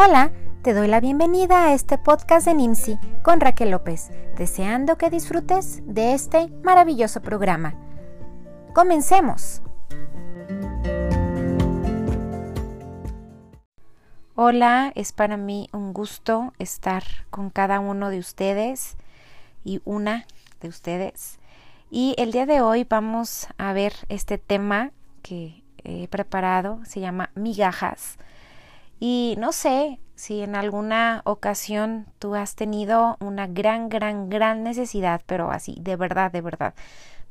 Hola, te doy la bienvenida a este podcast de NIMSI con Raquel López, deseando que disfrutes de este maravilloso programa. Comencemos. Hola, es para mí un gusto estar con cada uno de ustedes y una de ustedes. Y el día de hoy vamos a ver este tema que he preparado, se llama migajas y no sé si en alguna ocasión tú has tenido una gran, gran, gran necesidad, pero así, de verdad, de verdad.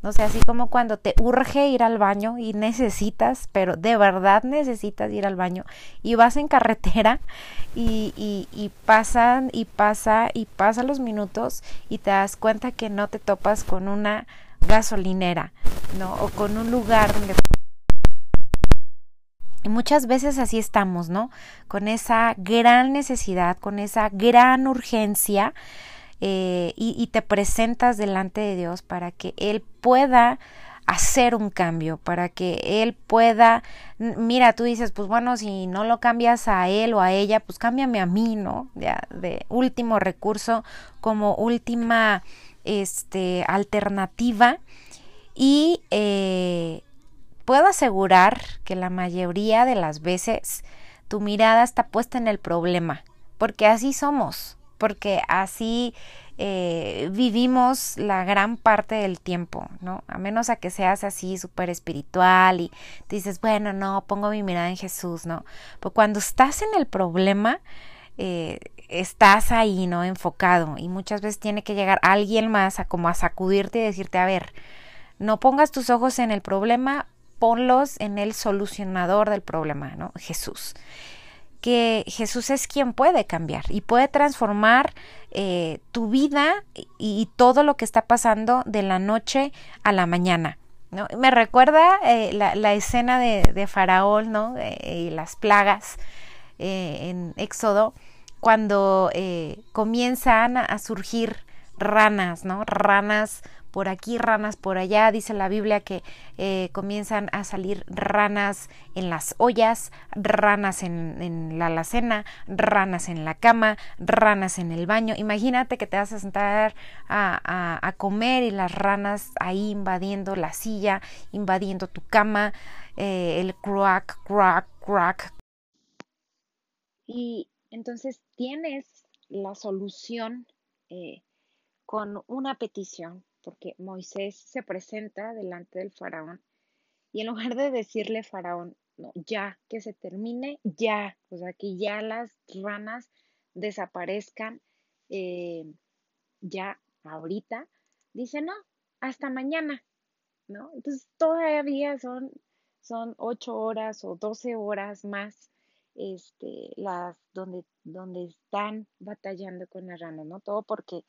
No sé, así como cuando te urge ir al baño y necesitas, pero de verdad necesitas ir al baño y vas en carretera y, y, y pasan y pasa y pasa los minutos y te das cuenta que no te topas con una gasolinera, ¿no? O con un lugar donde y muchas veces así estamos, ¿no? Con esa gran necesidad, con esa gran urgencia eh, y, te presentas delante de Dios para que Él pueda hacer un cambio, para que Él pueda, mira, tú dices, pues bueno, si no lo cambias a Él o a ella, pues cámbiame a mí, ¿no? De, de último recurso, como última este, alternativa. Y eh, puedo asegurar que la mayoría de las veces tu mirada está puesta en el problema, porque así somos, porque así eh, vivimos la gran parte del tiempo, ¿no? A menos a que seas así súper espiritual y dices, bueno, no, pongo mi mirada en Jesús, ¿no? Pero cuando estás en el problema, eh, estás ahí, ¿no? Enfocado y muchas veces tiene que llegar alguien más a como a sacudirte y decirte, a ver, no pongas tus ojos en el problema, ponlos en el solucionador del problema, ¿no? Jesús. Que Jesús es quien puede cambiar y puede transformar eh, tu vida y, todo lo que está pasando de la noche a la mañana. ¿no? Me recuerda eh, la, escena de, Faraón ¿no? Eh, y las plagas en Éxodo, cuando comienzan a surgir ranas, ¿no? Ranas por aquí, ranas por allá. Dice la Biblia que eh, comienzan a salir ranas en las ollas, ranas en, la alacena, ranas en la cama, ranas en el baño. Imagínate que te vas a sentar a, a, comer y las ranas ahí invadiendo la silla, invadiendo tu cama, eh, el crack, crack, crack. Y entonces tienes la solución eh, con una petición porque Moisés se presenta delante del faraón y en lugar de decirle faraón, no, ya, que se termine, ya, o sea, que ya las ranas desaparezcan, eh, ya, ahorita, dice, no, hasta mañana, ¿no? Entonces todavía son, son ocho horas o doce horas más este, las donde, donde están batallando con las ranas, ¿no? Todo porque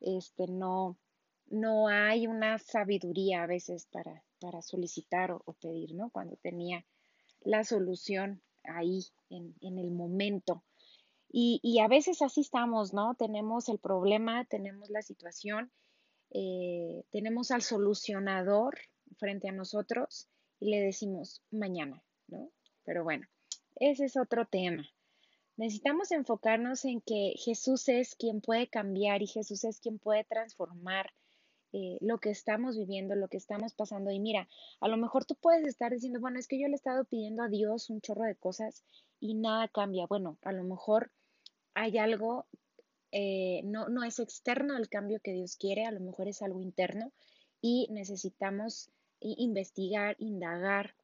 este, no, no hay una sabiduría a veces para, para solicitar o, pedir, ¿no? Cuando tenía la solución ahí en, el momento. Y, a veces así estamos, ¿no? Tenemos el problema, tenemos la situación, eh, tenemos al solucionador frente a nosotros y le decimos mañana, ¿no? Pero bueno, ese es otro tema. Necesitamos enfocarnos en que Jesús es quien puede cambiar y Jesús es quien puede transformar eh, lo que estamos viviendo, lo que estamos pasando. Y mira, a lo mejor tú puedes estar diciendo, bueno, es que yo le he estado pidiendo a Dios un chorro de cosas y nada cambia. Bueno, a lo mejor hay algo, eh, no, no es externo el cambio que Dios quiere, a lo mejor es algo interno y necesitamos investigar, indagar,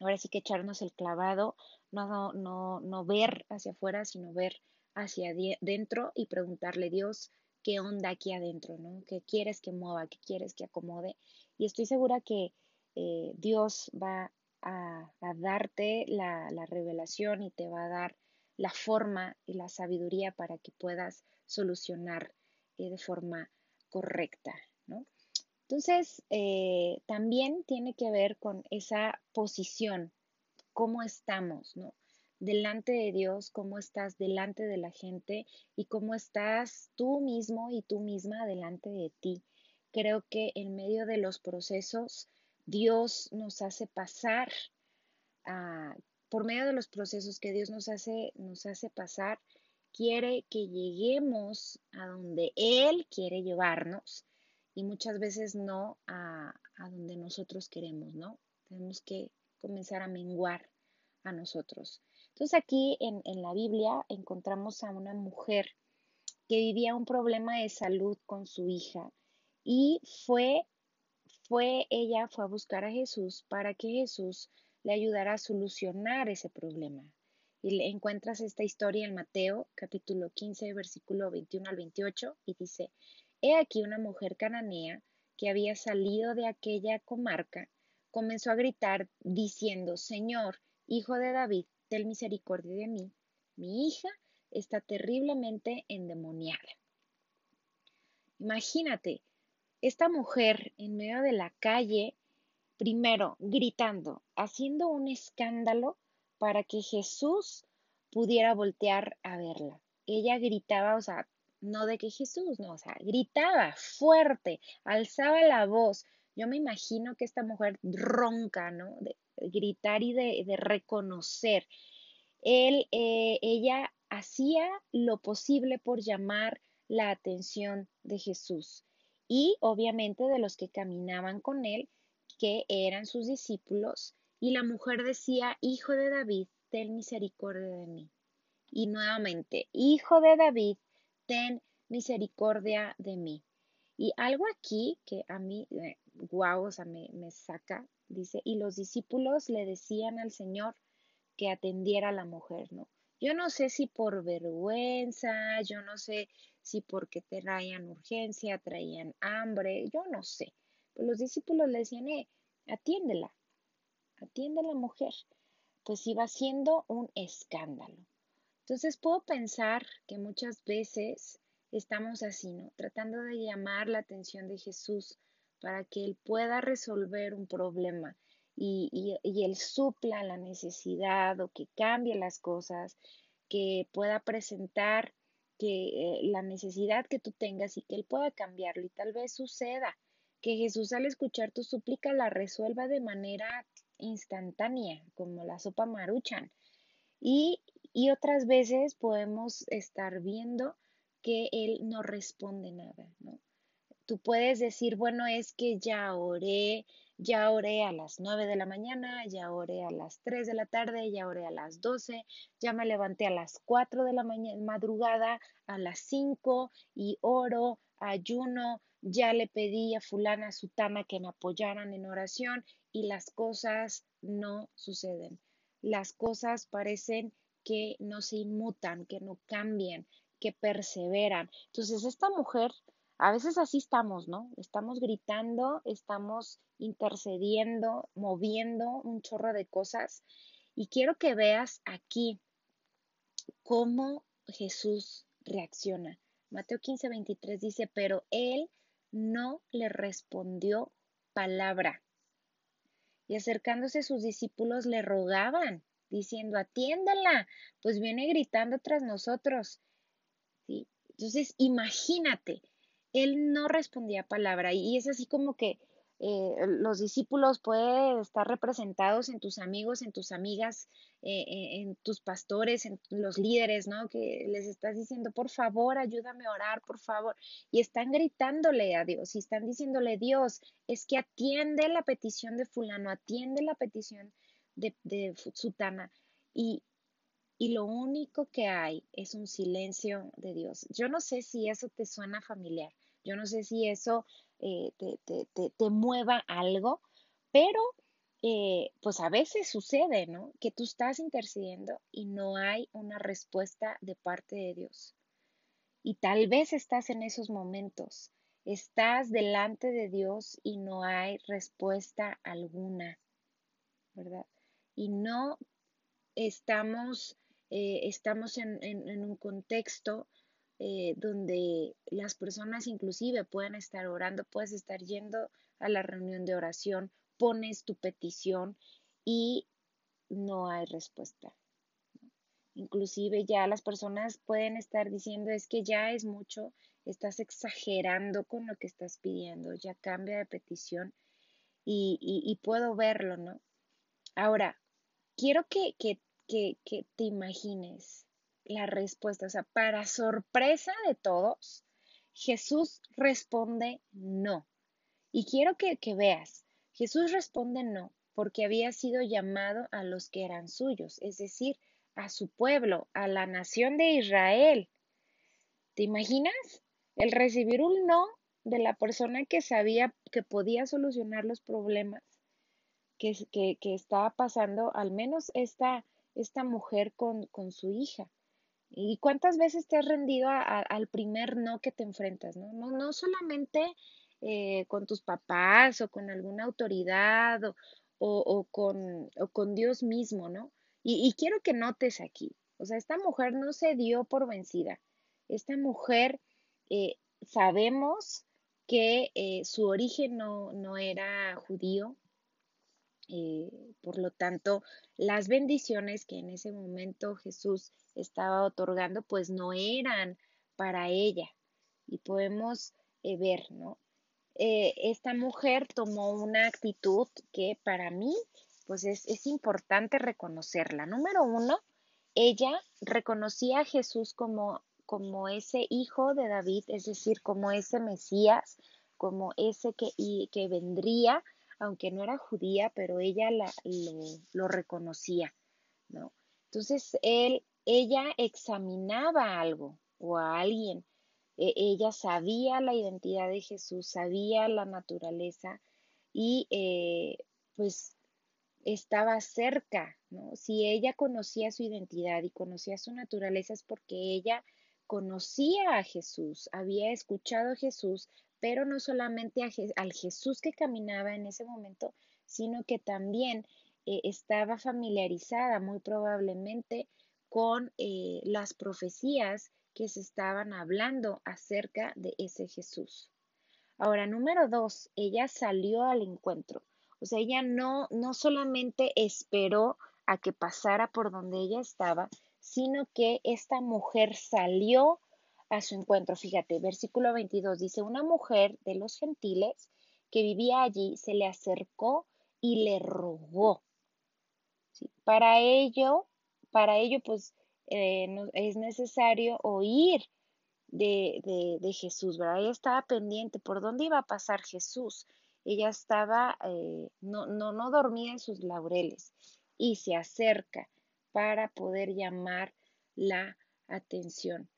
ahora sí que echarnos el clavado, no, no, no ver hacia afuera, sino ver hacia adentro y preguntarle, Dios, qué onda aquí adentro, ¿no? ¿Qué quieres que mueva? ¿Qué quieres que acomode? Y estoy segura que eh, Dios va a, darte la, revelación y te va a dar la forma y la sabiduría para que puedas solucionar eh, de forma correcta, ¿no? Entonces, eh, también tiene que ver con esa posición, cómo estamos, ¿no? delante de Dios, cómo estás delante de la gente y cómo estás tú mismo y tú misma delante de ti. Creo que en medio de los procesos Dios nos hace pasar a por medio de los procesos que Dios nos hace, nos hace pasar, quiere que lleguemos a donde Él quiere llevarnos y muchas veces no a, donde nosotros queremos, ¿no? Tenemos que comenzar a menguar a nosotros. Entonces aquí en, en la Biblia encontramos a una mujer que vivía un problema de salud con su hija y fue, fue, ella fue a buscar a Jesús para que Jesús le ayudara a solucionar ese problema. Y encuentras esta historia en Mateo capítulo 15, versículo 21 al 28 y dice, He aquí una mujer cananea que había salido de aquella comarca, comenzó a gritar diciendo, Señor, hijo de David, ten misericordia de mí. Mi hija está terriblemente endemoniada. Imagínate, esta mujer en medio de la calle, primero gritando, haciendo un escándalo para que Jesús pudiera voltear a verla. Ella gritaba, o sea, no de que Jesús, no, o sea, gritaba fuerte, alzaba la voz. Yo me imagino que esta mujer ronca, ¿no? De gritar y de, reconocer. Él, eh, ella hacía lo posible por llamar la atención de Jesús y obviamente de los que caminaban con él, que eran sus discípulos, y la mujer decía, Hijo de David, ten misericordia de mí. Y nuevamente, Hijo de David, ten misericordia de mí. Y algo aquí que a mí, guau, o sea, me, me saca, dice, y los discípulos le decían al Señor que atendiera a la mujer, ¿no? Yo no sé si por vergüenza, yo no sé si porque traían urgencia, traían hambre, yo no sé. Pero los discípulos le decían, eh, atiéndela, atiende a la mujer. Pues iba siendo un escándalo. Entonces puedo pensar que muchas veces estamos así, ¿no? Tratando de llamar la atención de Jesús para que Él pueda resolver un problema y, Él supla la necesidad o que cambie las cosas, que pueda presentar que eh, la necesidad que tú tengas y que Él pueda cambiarlo. Y tal vez suceda que Jesús al escuchar tu súplica la resuelva de manera instantánea, como la sopa maruchan. Y, y otras veces podemos estar viendo que Él no responde nada, ¿no? Tú puedes decir, bueno, es que ya oré, ya oré a las 9 de la mañana, ya oré a las 3 de la tarde, ya oré a las 12, ya me levanté a las 4 de la mañana, madrugada, a las 5 y oro, ayuno, ya le pedí a fulana, sutana que me apoyaran en oración y las cosas no suceden. Las cosas parecen que no se inmutan, que no cambian, que perseveran. Entonces, esta mujer a veces así estamos, ¿no? Estamos gritando, estamos intercediendo, moviendo un chorro de cosas. Y quiero que veas aquí cómo Jesús reacciona. Mateo 15, 23 dice, pero él no le respondió palabra. Y acercándose sus discípulos le rogaban, diciendo, atiéndala, pues viene gritando tras nosotros. ¿Sí? Entonces, imagínate, él no respondía palabra y es así como que eh, los discípulos pueden estar representados en tus amigos, en tus amigas, eh, eh, en tus pastores, en los líderes, ¿no? Que les estás diciendo, por favor, ayúdame a orar, por favor. Y están gritándole a Dios y están diciéndole, Dios, es que atiende la petición de fulano, atiende la petición de, de Sutana. Y, y lo único que hay es un silencio de Dios. Yo no sé si eso te suena familiar. Yo no sé si eso eh, te, mueva algo, pero eh, pues a veces sucede, ¿no? Que tú estás intercediendo y no hay una respuesta de parte de Dios. Y tal vez estás en esos momentos, estás delante de Dios y no hay respuesta alguna, ¿verdad? Y no estamos, eh, estamos en un contexto eh, donde las personas inclusive pueden estar orando, puedes estar yendo a la reunión de oración, pones tu petición y no hay respuesta. Inclusive ya las personas pueden estar diciendo es que ya es mucho, estás exagerando con lo que estás pidiendo, ya cambia de petición y, y, puedo verlo, ¿no? Ahora, quiero que, que que, que te imagines la respuesta. O sea, para sorpresa de todos, Jesús responde no. Y quiero que, que veas, Jesús responde no porque había sido llamado a los que eran suyos, es decir, a su pueblo, a la nación de Israel. ¿Te imaginas? El recibir un no de la persona que sabía que podía solucionar los problemas que, estaba pasando, al menos esta, esta mujer con, con, su hija. ¿Y cuántas veces te has rendido al primer no que te enfrentas? No, no, no solamente eh, con tus papás o con alguna autoridad o, o, con, o con Dios mismo, ¿no? Y, quiero que notes aquí, o sea, esta mujer no se dio por vencida. Esta mujer eh, sabemos que eh, su origen no, no, era judío, eh, por lo tanto, las bendiciones que en ese momento Jesús estaba otorgando, pues no eran para ella. Y podemos ver, ¿no? Eh, esta mujer tomó una actitud que para mí, pues es, es importante reconocerla. Número uno, ella reconocía a Jesús como, como ese hijo de David, es decir, como ese Mesías, como ese que, y, que vendría, aunque no era judía, pero ella la, lo, reconocía, ¿no? Entonces, él, ella examinaba algo o a alguien e, ella sabía la identidad de Jesús, sabía la naturaleza y eh, pues estaba cerca, ¿no? Si ella conocía su identidad y conocía su naturaleza es porque ella conocía a Jesús, había escuchado a Jesús, pero no solamente al Jesús que caminaba en ese momento, sino que también eh, estaba familiarizada muy probablemente con eh, las profecías que se estaban hablando acerca de ese Jesús. Ahora, número dos, ella salió al encuentro. O sea, ella no, no solamente esperó a que pasara por donde ella estaba, sino que esta mujer salió a su encuentro. Fíjate, versículo 22 dice, una mujer de los gentiles que vivía allí se le acercó y le rogó. Para ello, para ello, pues eh, es necesario oír de, de, Jesús, ¿verdad? Ella estaba pendiente por dónde iba a pasar Jesús. Ella estaba, eh, no, no, no dormía en sus laureles y se acerca para poder llamar la atención.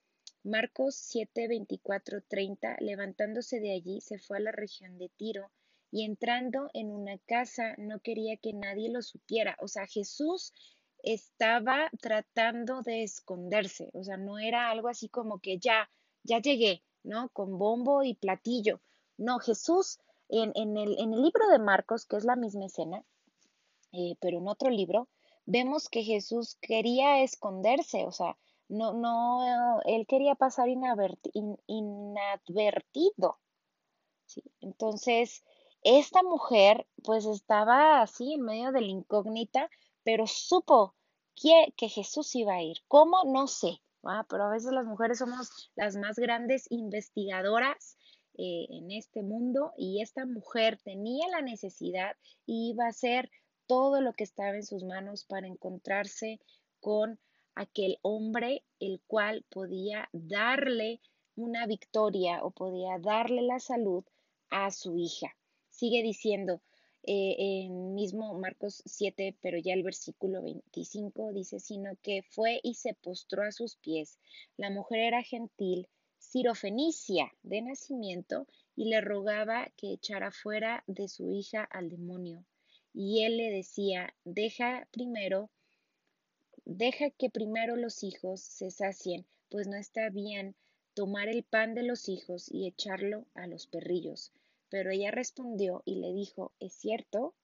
Marcos 7, 24, 30, levantándose de allí, se fue a la región de Tiro y entrando en una casa no quería que nadie lo supiera. O sea, Jesús estaba tratando de esconderse, o sea, no era algo así como que ya, ya llegué, ¿no? Con bombo y platillo. No, Jesús, en, en, el, en el, libro de Marcos, que es la misma escena, eh, pero en otro libro, vemos que Jesús quería esconderse, o sea, no, no, él quería pasar inadvertido. Entonces, esta mujer, pues estaba así en medio de la incógnita, pero supo que, que Jesús iba a ir. ¿Cómo? No sé, pero a veces las mujeres somos las más grandes investigadoras eh, en este mundo y esta mujer tenía la necesidad y iba a hacer todo lo que estaba en sus manos para encontrarse con aquel hombre el cual podía darle una victoria o podía darle la salud a su hija. Sigue diciendo, eh, mismo Marcos 7, pero ya el versículo 25 dice, sino que fue y se postró a sus pies. La mujer era gentil, sirofenicia de nacimiento, y le rogaba que echara fuera de su hija al demonio. Y él le decía, deja primero, deja que primero los hijos se sacien, pues no está bien tomar el pan de los hijos y echarlo a los perrillos. Pero ella respondió y le dijo, ¿es cierto?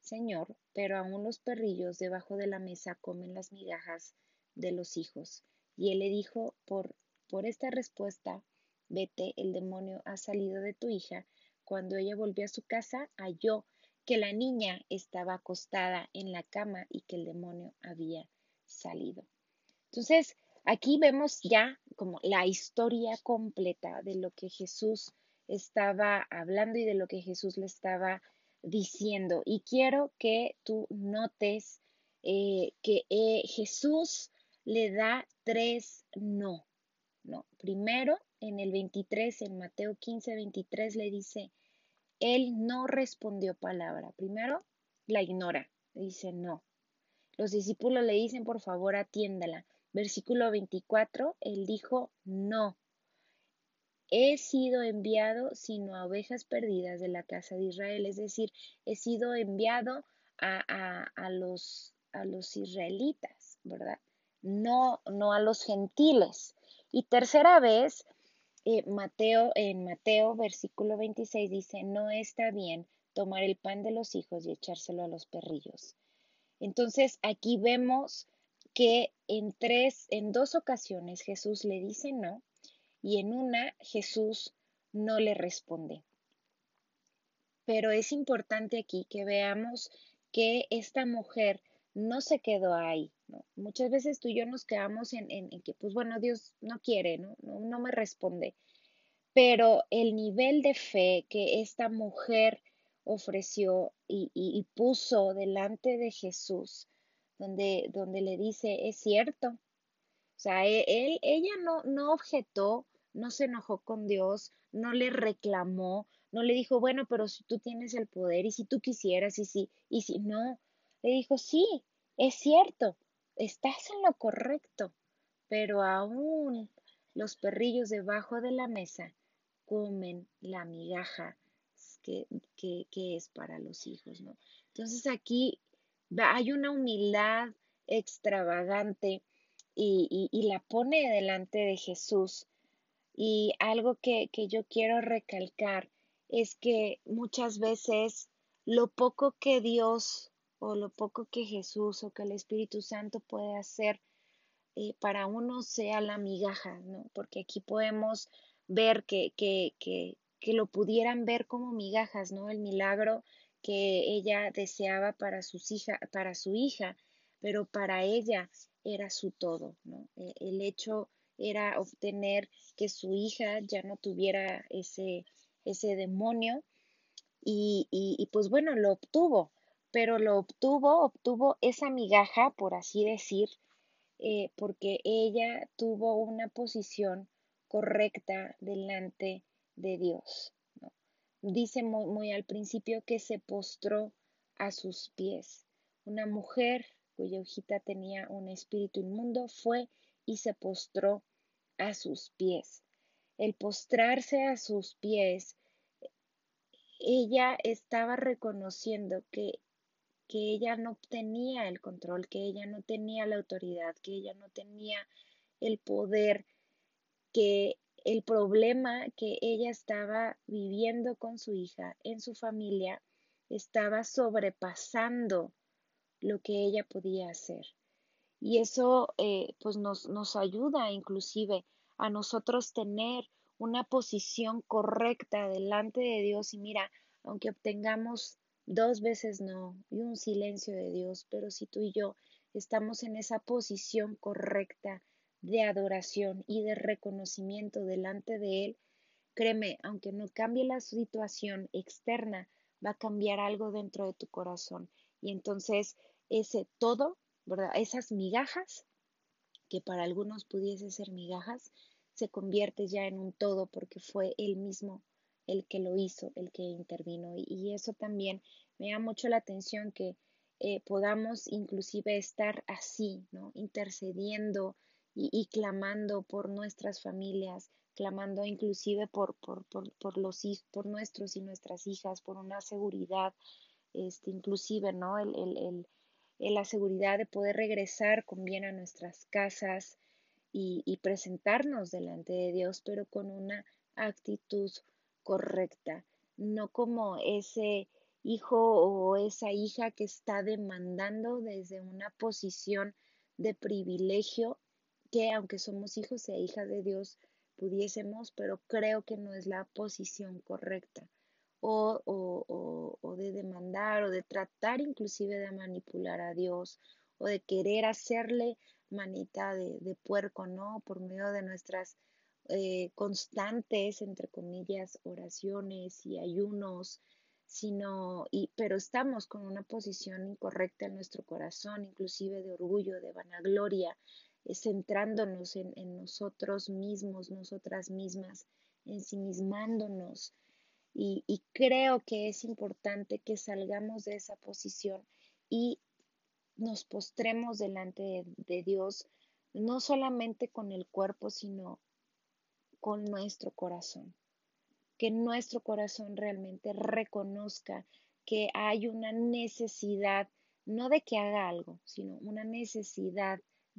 Señor, pero aún los perrillos debajo de la mesa comen las migajas de los hijos. Y él le dijo, por, por esta respuesta, vete, el demonio ha salido de tu hija. Cuando ella volvió a su casa, halló que la niña estaba acostada en la cama y que el demonio había salido. Entonces, aquí vemos ya como la historia completa de lo que Jesús estaba hablando y de lo que Jesús le estaba diciendo. Y quiero que tú notes eh, que eh, Jesús le da tres no. No, primero en el 23, en Mateo 15, 23 le dice, él no respondió palabra. Primero la ignora, dice no. Los discípulos le dicen, por favor, atiéndala. Versículo 24, él dijo, no. He sido enviado sino a ovejas perdidas de la casa de Israel, es decir, he sido enviado a, a los, a los israelitas, ¿verdad? No, no a los gentiles. Y tercera vez, eh, Mateo, en Mateo, versículo 26 dice, no está bien tomar el pan de los hijos y echárselo a los perrillos. Entonces, aquí vemos que en tres, en dos ocasiones Jesús le dice no y en una Jesús no le responde. Pero es importante aquí que veamos que esta mujer no se quedó ahí. Muchas veces tú y yo nos quedamos en, que, pues bueno, Dios no quiere, ¿no? No, me responde. Pero el nivel de fe que esta mujer ofreció y, puso delante de Jesús, donde, donde le dice, es cierto. O sea, e, él, ella no, no objetó, no se enojó con Dios, no le reclamó, no le dijo, bueno, pero si tú tienes el poder y si tú quisieras y si, y si no, le dijo, sí, es cierto, estás en lo correcto, pero aún los perrillos debajo de la mesa comen la migaja que, que, es para los hijos, ¿no? Entonces aquí hay una humildad extravagante y, y, la pone delante de Jesús. Y algo que, que yo quiero recalcar es que muchas veces lo poco que Dios o lo poco que Jesús o que el Espíritu Santo puede hacer eh, para uno sea la migaja, ¿no? Porque aquí podemos ver que, que, que, que lo pudieran ver como migajas, ¿no? El milagro que ella deseaba para, sus hija, para su hija, pero para ella era su todo, ¿no? E, el hecho era obtener que su hija ya no tuviera ese, ese demonio y, y pues bueno, lo obtuvo pero lo obtuvo, obtuvo esa migaja, por así decir, eh, porque ella tuvo una posición correcta delante de Dios. Dice muy, muy al principio que se postró a sus pies. Una mujer cuya hojita tenía un espíritu inmundo fue y se postró a sus pies. El postrarse a sus pies, ella estaba reconociendo que que ella no tenía el control, que ella no tenía la autoridad, que ella no tenía el poder, que el problema que ella estaba viviendo con su hija en su familia estaba sobrepasando lo que ella podía hacer. Y eso eh, pues nos, nos ayuda inclusive a nosotros tener una posición correcta delante de Dios y mira, aunque obtengamos dos veces no y un silencio de Dios, pero si tú y yo estamos en esa posición correcta de adoración y de reconocimiento delante de Él, créeme, aunque no cambie la situación externa, va a cambiar algo dentro de tu corazón. Y entonces ese todo, ¿verdad? Esas migajas, que para algunos pudiese ser migajas, se convierte ya en un todo porque fue Él mismo el que lo hizo, el que intervino. Y, eso también me da mucho la atención que eh, podamos inclusive estar así, ¿no? Intercediendo y, clamando por nuestras familias, clamando inclusive por, por, por, por, los, por nuestros y nuestras hijas, por una seguridad, este, inclusive, ¿no? El, el, el, la seguridad de poder regresar con bien a nuestras casas y, y presentarnos delante de Dios, pero con una actitud correcta, no como ese hijo o esa hija que está demandando desde una posición de privilegio que aunque somos hijos e hijas de Dios pudiésemos, pero creo que no es la posición correcta. O, o, o, de demandar o de tratar inclusive de manipular a Dios o de querer hacerle manita de, de puerco, ¿no? Por medio de nuestras eh, constantes, entre comillas, oraciones y ayunos, sino, y, pero estamos con una posición incorrecta en nuestro corazón, inclusive de orgullo, de vanagloria, eh, centrándonos en, en, nosotros mismos, nosotras mismas, ensimismándonos. Y, y creo que es importante que salgamos de esa posición y nos postremos delante de, Dios, no solamente con el cuerpo, sino con nuestro corazón. Que nuestro corazón realmente reconozca que hay una necesidad, no de que haga algo, sino una necesidad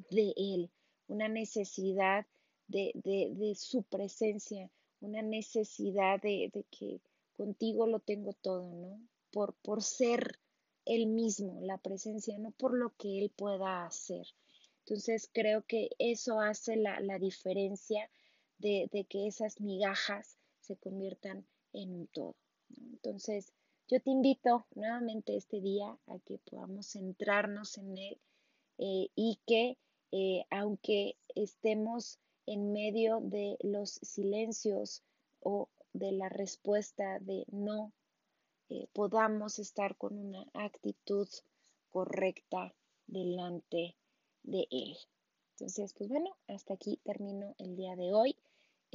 de Él, una necesidad de, de, su presencia, una necesidad de, de, que contigo lo tengo todo, ¿no? Por, por ser él mismo, la presencia, no por lo que Él pueda hacer. Entonces creo que eso hace la, diferencia de, que esas migajas se conviertan en un todo. Entonces yo te invito nuevamente este día a que podamos centrarnos en Él eh, y que eh, aunque estemos en medio de los silencios o de la respuesta de no eh, podamos estar con una actitud correcta delante de Él. Entonces, pues bueno, hasta aquí termino el día de hoy.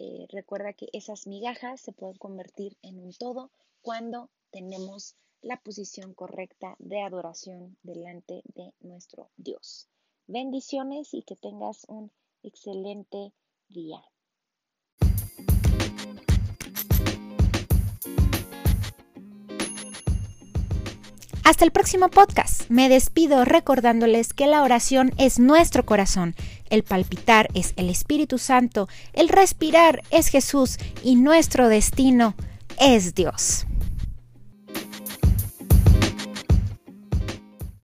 Eh, recuerda que esas migajas se pueden convertir en un todo cuando tenemos la posición correcta de adoración delante de nuestro Dios. Bendiciones y que tengas un excelente día. Hasta el próximo podcast. Me despido recordándoles que la oración es nuestro corazón, el palpitar es el Espíritu Santo, el respirar es Jesús y nuestro destino es Dios.